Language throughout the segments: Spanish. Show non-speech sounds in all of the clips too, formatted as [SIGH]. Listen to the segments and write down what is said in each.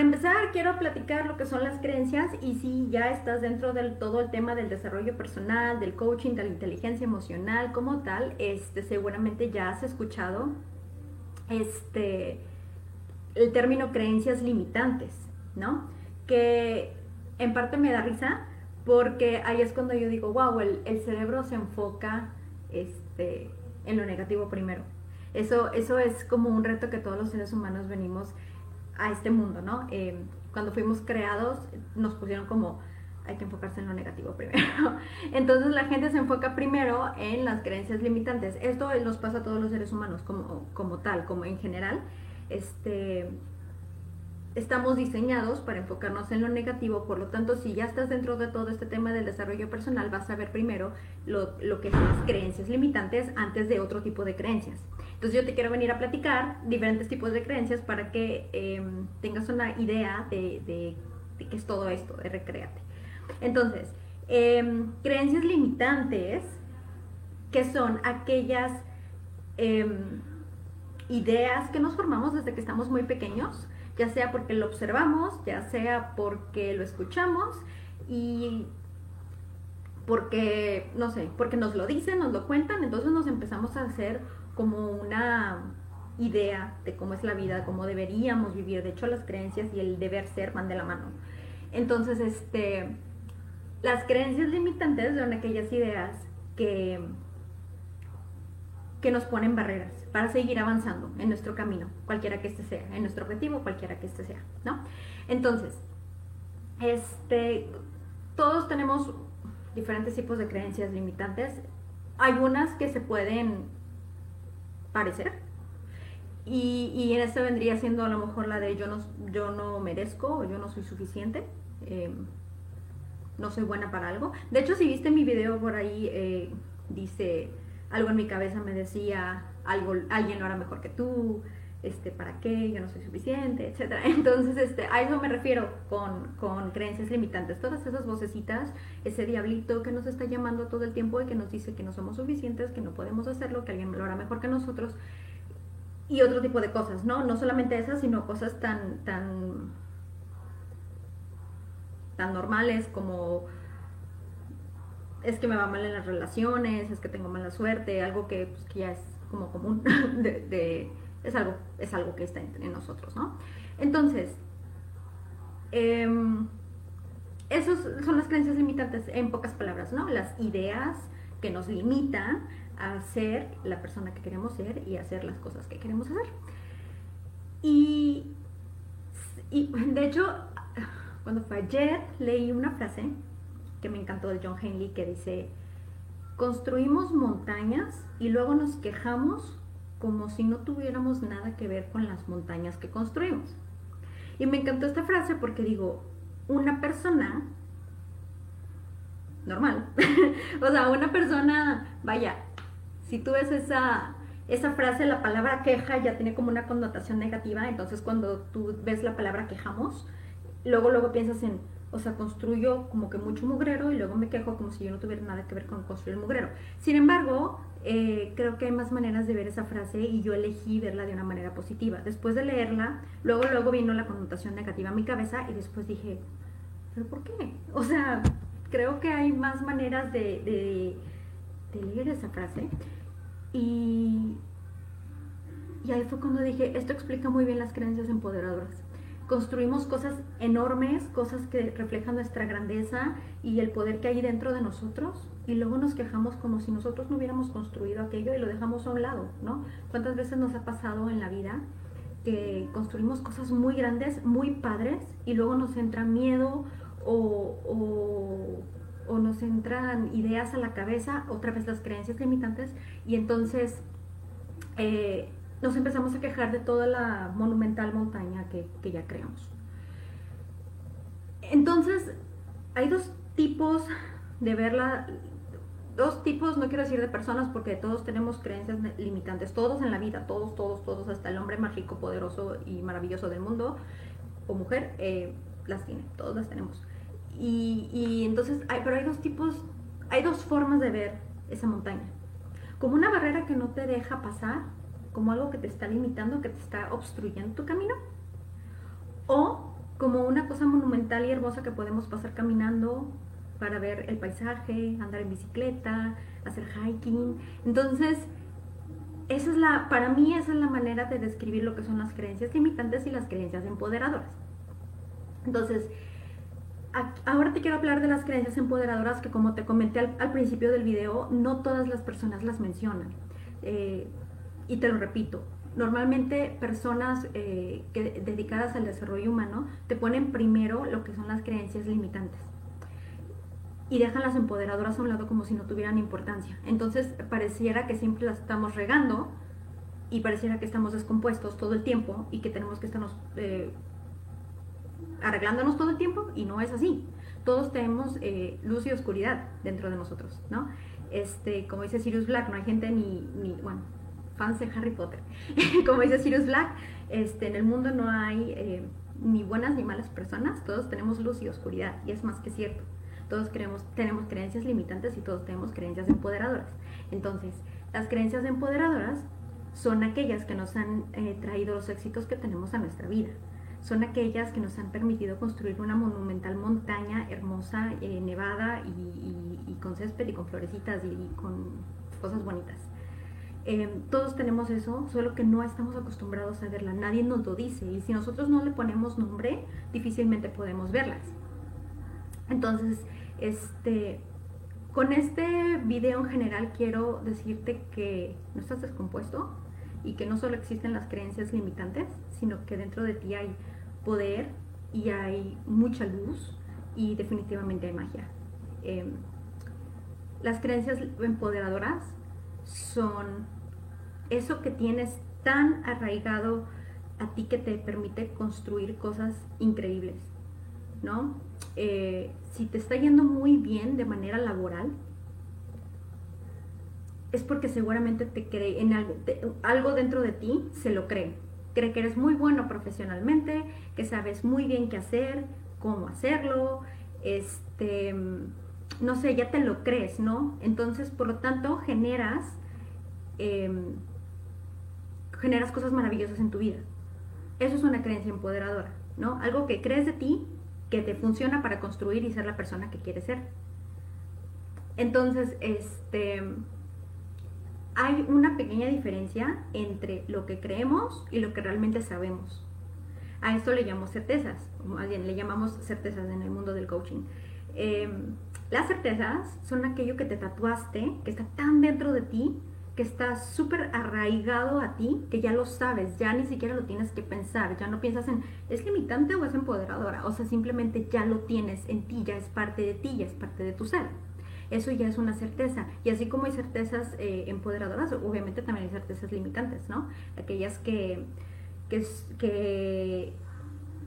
para empezar, quiero platicar lo que son las creencias y si ya estás dentro del todo el tema del desarrollo personal, del coaching, de la inteligencia emocional como tal, este, seguramente ya has escuchado este, el término creencias limitantes, ¿no? Que en parte me da risa porque ahí es cuando yo digo, wow, el, cerebro se enfoca este, en lo negativo primero. Eso, eso es como un reto que todos los seres humanos venimos a este mundo, ¿no? Eh, cuando fuimos creados nos pusieron como hay que enfocarse en lo negativo primero. [LAUGHS] Entonces la gente se enfoca primero en las creencias limitantes. Esto nos pasa a todos los seres humanos como, como tal, como en general. Este, estamos diseñados para enfocarnos en lo negativo, por lo tanto, si ya estás dentro de todo este tema del desarrollo personal, vas a ver primero lo, lo que son las creencias limitantes antes de otro tipo de creencias. Entonces yo te quiero venir a platicar diferentes tipos de creencias para que em, tengas una idea de, qué es todo esto, de recrearte. Entonces, em, creencias limitantes, que son aquellas em, ideas que nos formamos desde que estamos muy pequeños, ya sea porque lo observamos, ya sea porque lo escuchamos y porque, no sé, porque nos lo dicen, nos lo cuentan, entonces nos empezamos a hacer como una idea de cómo es la vida, cómo deberíamos vivir. De hecho, las creencias y el deber ser van de la mano. Entonces, este, las creencias limitantes son aquellas ideas que, que nos ponen barreras para seguir avanzando en nuestro camino, cualquiera que este sea, en nuestro objetivo, cualquiera que este sea, ¿no? Entonces, este, todos tenemos diferentes tipos de creencias limitantes. Hay unas que se pueden parecer. Y, y en este vendría siendo a lo mejor la de yo no, yo no merezco o yo no soy suficiente. Em, no soy buena para algo. De hecho, si viste mi video por ahí, eh, dice algo en mi cabeza me decía algo, alguien lo hará mejor que tú, este, ¿para qué? Yo no soy suficiente, etc. [LAUGHS] Entonces, este, a eso me refiero con, con, creencias limitantes. Todas esas vocecitas, ese diablito que nos está llamando todo el tiempo y que nos dice que no somos suficientes, que no podemos hacerlo, que alguien lo hará mejor que nosotros. Y otro tipo de cosas, ¿no? No solamente esas, sino cosas tan, tan, tan normales como es que me va mal en las relaciones, es que tengo mala suerte, algo que, pues, que ya es como común [LAUGHS] de es algo, es algo que está en, nosotros, ¿no? Entonces, eh, esas son las creencias limitantes, en pocas palabras, ¿no? Las ideas que nos limitan a ser la persona que queremos ser y hacer las cosas que queremos hacer. Y, y de hecho, cuando fue ayer, leí una frase que me encantó de John Henley que dice, construimos montañas y luego nos quejamos como si no tuviéramos nada que ver con las montañas que construimos. Y me encantó esta frase porque digo, una persona normal, [LAUGHS] o sea, una persona, vaya, si tú ves esa, esa frase, la palabra queja ya tiene como una connotación negativa, entonces cuando tú ves la palabra quejamos, luego luego piensas en, o sea, construyo como que mucho mugrero y luego me quejo como si yo no tuviera nada que ver con construir mugrero. Sin embargo, eh, creo que hay más maneras de ver esa frase y yo elegí verla de una manera positiva. Después de leerla, luego, luego vino la connotación negativa a mi cabeza y después dije, ¿pero por qué? O sea, creo que hay más maneras de, de, leer esa frase. Y, y ahí fue cuando dije, esto explica muy bien las creencias empoderadoras construimos cosas enormes, cosas que reflejan nuestra grandeza y el poder que hay dentro de nosotros y luego nos quejamos como si nosotros no hubiéramos construido aquello y lo dejamos a un lado, ¿no? ¿Cuántas veces nos ha pasado en la vida que construimos cosas muy grandes, muy padres y luego nos entra miedo o, nos entran ideas a la cabeza, otra vez las creencias limitantes y entonces... Eh, nos empezamos a quejar de toda la monumental montaña que, ya creamos. Entonces, hay dos tipos de verla, dos tipos, no quiero decir de personas, porque todos tenemos creencias limitantes, todos en la vida, todos, todos, todos, hasta el hombre más rico, poderoso y maravilloso del mundo, o mujer, eh, las tiene, todos las tenemos. Y, entonces, pero hay dos tipos, hay dos formas de ver esa montaña. Como una barrera que no te deja pasar como algo que te está limitando, que te está obstruyendo tu camino, o como una cosa monumental y hermosa que podemos pasar caminando para ver el paisaje, andar en bicicleta, hacer hiking. Entonces, esa es la, para mí esa es la manera de describir lo que son las creencias limitantes y las creencias empoderadoras. Entonces, ahora te quiero hablar de las creencias empoderadoras que como te comenté al, principio del video, no todas las personas las mencionan. Eh, y te lo repito, normalmente personas eh, dedicadas al desarrollo humano te ponen primero lo que son las creencias limitantes y dejan las empoderadoras a un lado como si no tuvieran importancia. Entonces pareciera que siempre las estamos regando y pareciera que estamos descompuestos todo el tiempo y que tenemos que estarnos eh, arreglándonos todo el tiempo y no es así. Todos tenemos eh, luz y oscuridad dentro de nosotros, ¿no? Este, como dice Sirius Black, no hay gente ni, ni bueno, fans de Harry Potter. [LAUGHS] como dice Sirius Black, este, en el mundo no hay eh, ni buenas ni malas personas, todos tenemos luz y oscuridad y es más que cierto. Todos creemos, tenemos creencias limitantes y todos tenemos creencias empoderadoras. Entonces, las creencias empoderadoras son aquellas que nos han eh, traído los éxitos que tenemos a nuestra vida son aquellas que nos han permitido construir una monumental montaña hermosa, eh, nevada y, con césped y con florecitas y, con cosas bonitas. Eh, todos tenemos eso, solo que no estamos acostumbrados a verla, nadie nos lo dice y si nosotros no le ponemos nombre, difícilmente podemos verlas. Entonces, este, con este video en general quiero decirte que no estás descompuesto y que no solo existen las creencias limitantes, sino que dentro de ti hay poder y hay mucha luz y definitivamente hay magia. Em, las creencias empoderadoras son eso que tienes tan arraigado a ti que te permite construir cosas increíbles, ¿no? Eh, si te está yendo muy bien de manera laboral, es porque seguramente te cree en algo, algo dentro de ti se lo cree cree que eres muy bueno profesionalmente, que sabes muy bien qué hacer, cómo hacerlo, este, no sé, ya te lo crees, ¿no? Entonces, por lo tanto, generas, em, generas cosas maravillosas en tu vida. Eso es una creencia empoderadora, ¿no? Algo que crees de ti, que te funciona para construir y ser la persona que quieres ser. Entonces, este hay una pequeña diferencia entre lo que creemos y lo que realmente sabemos. A esto le llamamos certezas, o le llamamos certezas en el mundo del coaching. Em, las certezas son aquello que te tatuaste, que está tan dentro de ti, que está súper arraigado a ti, que ya lo sabes, ya ni siquiera lo tienes que pensar, ya no piensas en, ¿es limitante o es empoderadora? O sea, simplemente ya lo tienes en ti, ya es parte de ti, ya es parte de tu ser eso ya es una certeza. Y así como hay certezas eh, empoderadoras, obviamente también hay certezas limitantes, ¿no? Aquellas que, que, que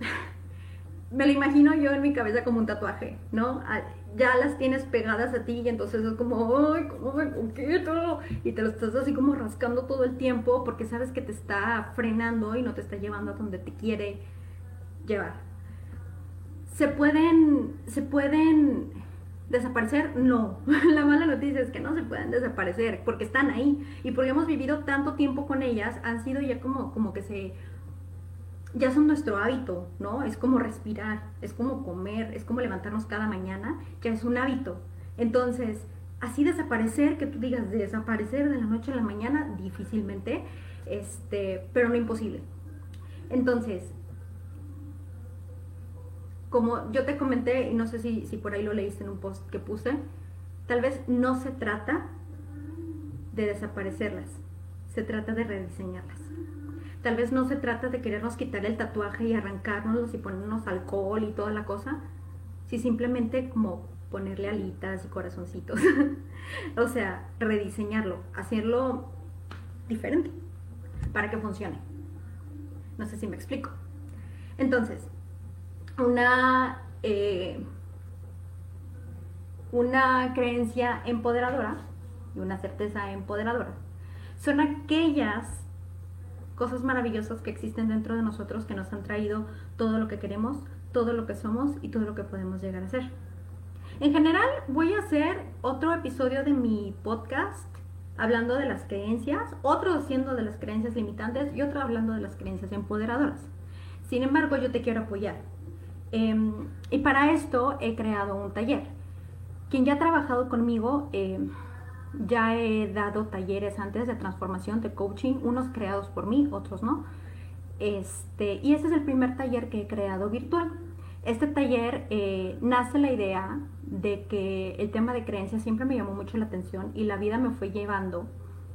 [LAUGHS] me lo imagino yo en mi cabeza como un tatuaje, ¿no? Ya las tienes pegadas a ti y entonces es como, ay, ¿cómo me conquieto? Y te lo estás así como rascando todo el tiempo porque sabes que te está frenando y no te está llevando a donde te quiere llevar. Se pueden, se pueden ¿Desaparecer? No. [LAUGHS] La mala noticia es que no se pueden desaparecer porque están ahí. Y porque hemos vivido tanto tiempo con ellas, han sido ya como, como que se... Ya son nuestro hábito, ¿no? Es como respirar, es como comer, es como levantarnos cada mañana, ya es un hábito. Entonces, así desaparecer, que tú digas desaparecer de la noche a la mañana, difícilmente, este, pero no imposible. Entonces, como yo te comenté, y no sé si, si por ahí lo leíste en un post que puse, tal vez no se trata de desaparecerlas, se trata de rediseñarlas. Tal vez no se trata de querernos quitar el tatuaje y arrancárnoslos y ponernos alcohol y toda la cosa, si simplemente como ponerle alitas y corazoncitos. [LAUGHS] o sea, rediseñarlo, hacerlo diferente para que funcione. No sé si me explico. Entonces, una, eh, una creencia empoderadora y una certeza empoderadora son aquellas cosas maravillosas que existen dentro de nosotros que nos han traído todo lo que queremos, todo lo que somos y todo lo que podemos llegar a ser. En general voy a hacer otro episodio de mi podcast hablando de las creencias, otro haciendo de las creencias limitantes y otro hablando de las creencias empoderadoras. Sin embargo, yo te quiero apoyar Em, y para esto he creado un taller. Quien ya ha trabajado conmigo, em, ya he dado talleres antes de transformación, de coaching, unos creados por mí, otros no. Este, y este es el primer taller que he creado virtual. Este taller eh, nace la idea de que el tema de creencias siempre me llamó mucho la atención y la vida me fue llevando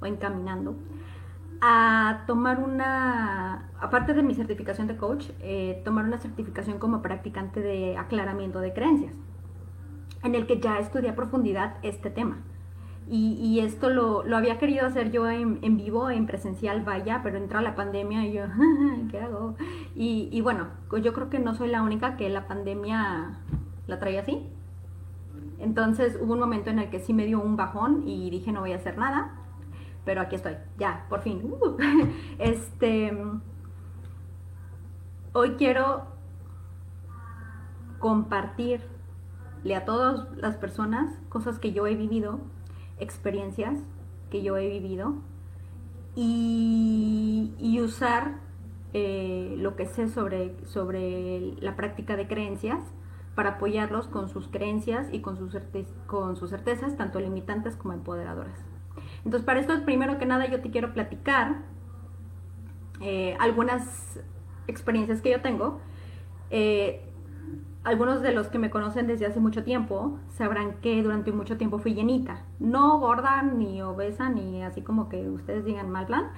o encaminando a tomar una, aparte de mi certificación de coach, eh, tomar una certificación como practicante de aclaramiento de creencias, en el que ya estudié a profundidad este tema. Y, esto lo, había querido hacer yo en, vivo, en presencial, vaya, pero entra la pandemia y yo, [LAUGHS] ¿qué hago? Y, bueno, yo creo que no soy la única que la pandemia la traía así. Entonces hubo un momento en el que sí me dio un bajón y dije no voy a hacer nada pero aquí estoy, ya, por fin. [LAUGHS] Este, hoy quiero compartirle a todas las personas cosas que yo he vivido, experiencias que yo he vivido y, usar eh, lo que sé sobre, sobre la práctica de creencias para apoyarlos con sus creencias y con sus, con sus certezas, tanto limitantes como empoderadoras. Entonces, para esto, primero que nada, yo te quiero platicar eh, algunas experiencias que yo tengo. Eh, algunos de los que me conocen desde hace mucho tiempo sabrán que durante mucho tiempo fui llenita. No gorda, ni obesa, ni así como que ustedes digan mal plan,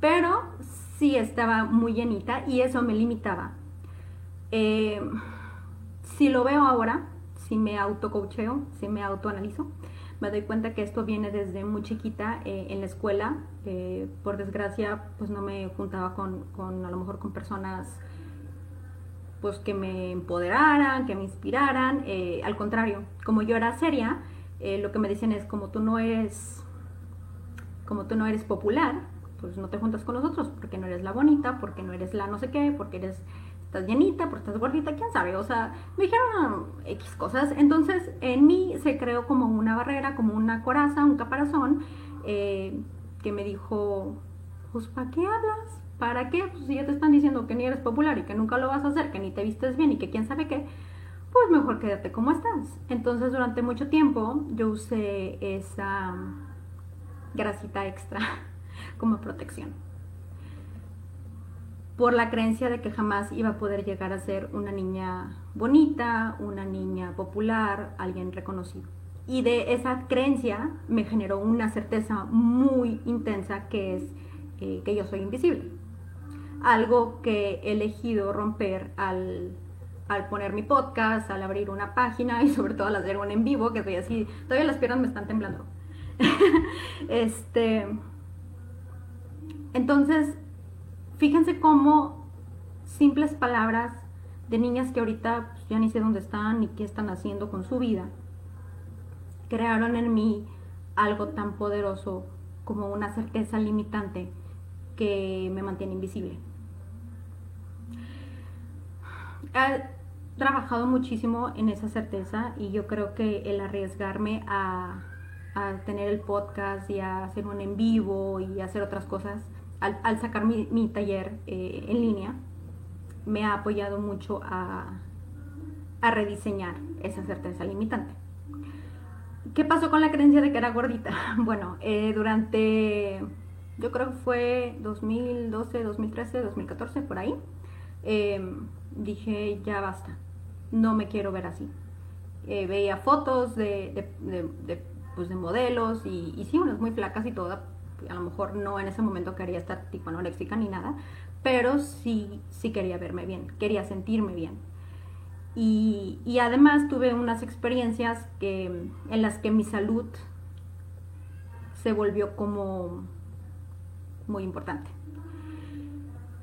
pero sí estaba muy llenita y eso me limitaba. Eh, si lo veo ahora, si me autocoacheo, si me autoanalizo, me doy cuenta que esto viene desde muy chiquita eh, en la escuela. Eh, por desgracia, pues no me juntaba con, a lo mejor con personas pues que me empoderaran, que me inspiraran. Eh, al contrario, como yo era seria, lo que me decían es como tú no eres, como tú no eres popular, pues no te juntas con nosotros porque no eres la bonita, porque no eres la no sé qué, porque eres estás llenita, porque estás gordita, quién sabe, o sea, me dijeron X cosas, entonces en mí se creó como una barrera, como una coraza, un caparazón, eh, que me dijo, pues ¿para qué hablas? ¿Para qué? Pues si ya te están diciendo que ni eres popular y que nunca lo vas a hacer, que ni te vistes bien y que quién sabe qué, pues mejor quédate como estás. Entonces durante mucho tiempo yo usé esa grasita extra [LAUGHS] como protección por la creencia de que jamás iba a poder llegar a ser una niña bonita, una niña popular, alguien reconocido. Y de esa creencia me generó una certeza muy intensa que es eh, que yo soy invisible. Algo que he elegido romper al, al, poner mi podcast, al abrir una página y sobre todo al hacer un en vivo, que estoy así, todavía las piernas me están temblando. [LAUGHS] este, entonces, Fíjense cómo simples palabras de niñas que ahorita pues, ya ni sé dónde están ni qué están haciendo con su vida, crearon en mí algo tan poderoso como una certeza limitante que me mantiene invisible. He trabajado muchísimo en esa certeza y yo creo que el arriesgarme a, a tener el podcast y a hacer un en vivo y hacer otras cosas al, sacar mi, taller eh, en línea, me ha apoyado mucho a, rediseñar esa certeza limitante. ¿Qué pasó con la creencia de que era gordita? [LAUGHS] Bueno, eh, durante, yo creo que fue 2012, 2013, 2014, por ahí, em, dije, ya basta, no me quiero ver así. Eh, veía fotos de, pues, modelos y, sí, unas muy flacas y todas, a lo mejor no en ese momento quería estar tipo anoréxica ni nada, pero sí, sí quería verme bien, quería sentirme bien. Y, y además tuve unas experiencias que, en las que mi salud se volvió como muy importante.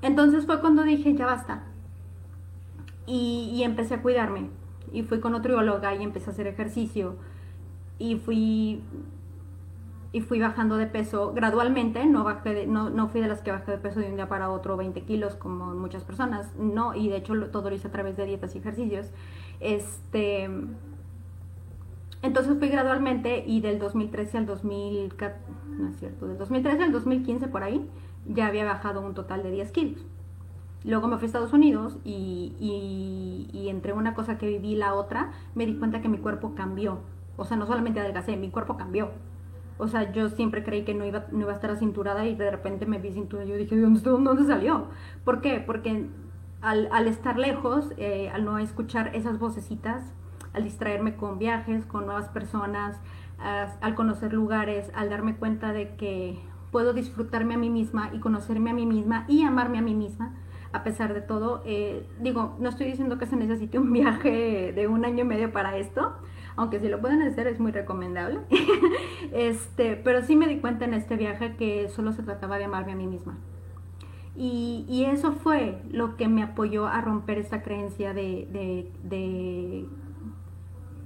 Entonces fue cuando dije, ya basta. Y, empecé a cuidarme. Y fui con nutrióloga y empecé a hacer ejercicio. Y fui y fui bajando de peso gradualmente, no, bajé no, no, fui de las que bajé de peso de un día para otro 20 kilos como muchas personas, no, y de hecho todo lo hice a través de dietas y ejercicios. Este, entonces fui gradualmente y del 2013 al 2014, no es cierto, del 2013 al 2015 por ahí, ya había bajado un total de 10 kilos. Luego me fui a Estados Unidos y, entre una cosa que viví y la otra, me di cuenta que mi cuerpo cambió. O sea, no solamente adelgacé, mi cuerpo cambió. O sea, yo siempre creí que no iba, no iba a estar acinturada y de repente me vi cintura y yo dije, ¿dónde, dónde salió? ¿Por qué? Porque al, al estar lejos, eh, al no escuchar esas vocecitas, al distraerme con viajes, con nuevas personas, al conocer lugares, al darme cuenta de que puedo disfrutarme a mí misma y conocerme a mí misma y amarme a mí misma, a pesar de todo. Eh, digo, no estoy diciendo que se necesite un viaje de un año y medio para esto, aunque si lo pueden hacer es muy recomendable. [LAUGHS] este, pero sí me di cuenta en este viaje que solo se trataba de amarme a mí misma. Y, y eso fue lo que me apoyó a romper esta creencia de,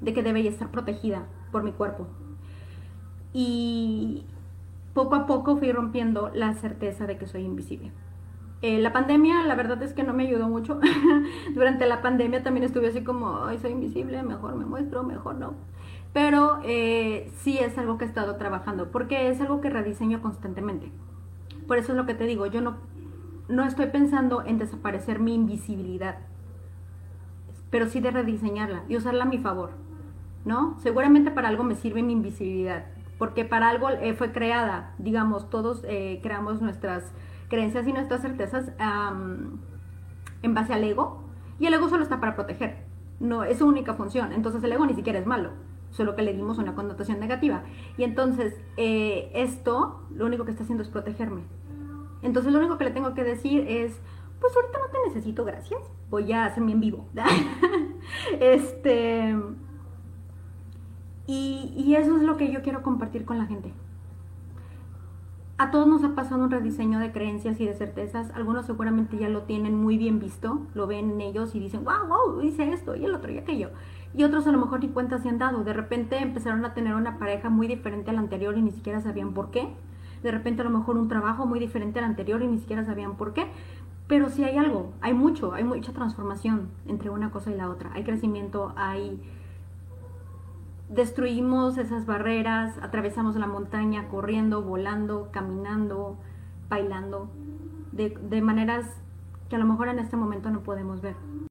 de que debía estar protegida por mi cuerpo. Y, poco a poco fui rompiendo la certeza de que soy invisible. Eh, la pandemia, la verdad es que no me ayudó mucho. [LAUGHS] Durante la pandemia también estuve así como, soy invisible, mejor me muestro, mejor no. Pero eh, sí es algo que he estado trabajando, porque es algo que rediseño constantemente. Por eso es lo que te digo, yo no, no estoy pensando en desaparecer mi invisibilidad, pero sí de rediseñarla y usarla a mi favor, ¿no? Seguramente para algo me sirve mi invisibilidad, porque para algo eh, fue creada, digamos, todos eh, creamos nuestras creencias y nuestras certezas en base al ego, y el ego solo está para proteger, no es su única función, entonces el ego ni siquiera es malo, solo que le dimos una connotación negativa. Y entonces eh, esto lo único que está haciendo es protegerme. Entonces lo único que le tengo que decir es, pues ahorita no te necesito, gracias, voy a hacerme en vivo. [LAUGHS] este y, eso es lo que yo quiero compartir con la gente. A todos nos ha pasado un rediseño de creencias y de certezas. Algunos seguramente ya lo tienen muy bien visto, lo ven en ellos y dicen, wow, wow, hice esto y el otro y aquello. Y otros a lo mejor ni cuenta se han dado. De repente empezaron a tener una pareja muy diferente a la anterior y ni siquiera sabían por qué. De repente a lo mejor un trabajo muy diferente al anterior y ni siquiera sabían por qué. Pero sí hay algo, hay mucho, hay mucha transformación entre una cosa y la otra. Hay crecimiento, hay destruimos esas barreras, atravesamos la montaña corriendo, volando, caminando, bailando, de, de maneras que a lo mejor en este momento no podemos ver.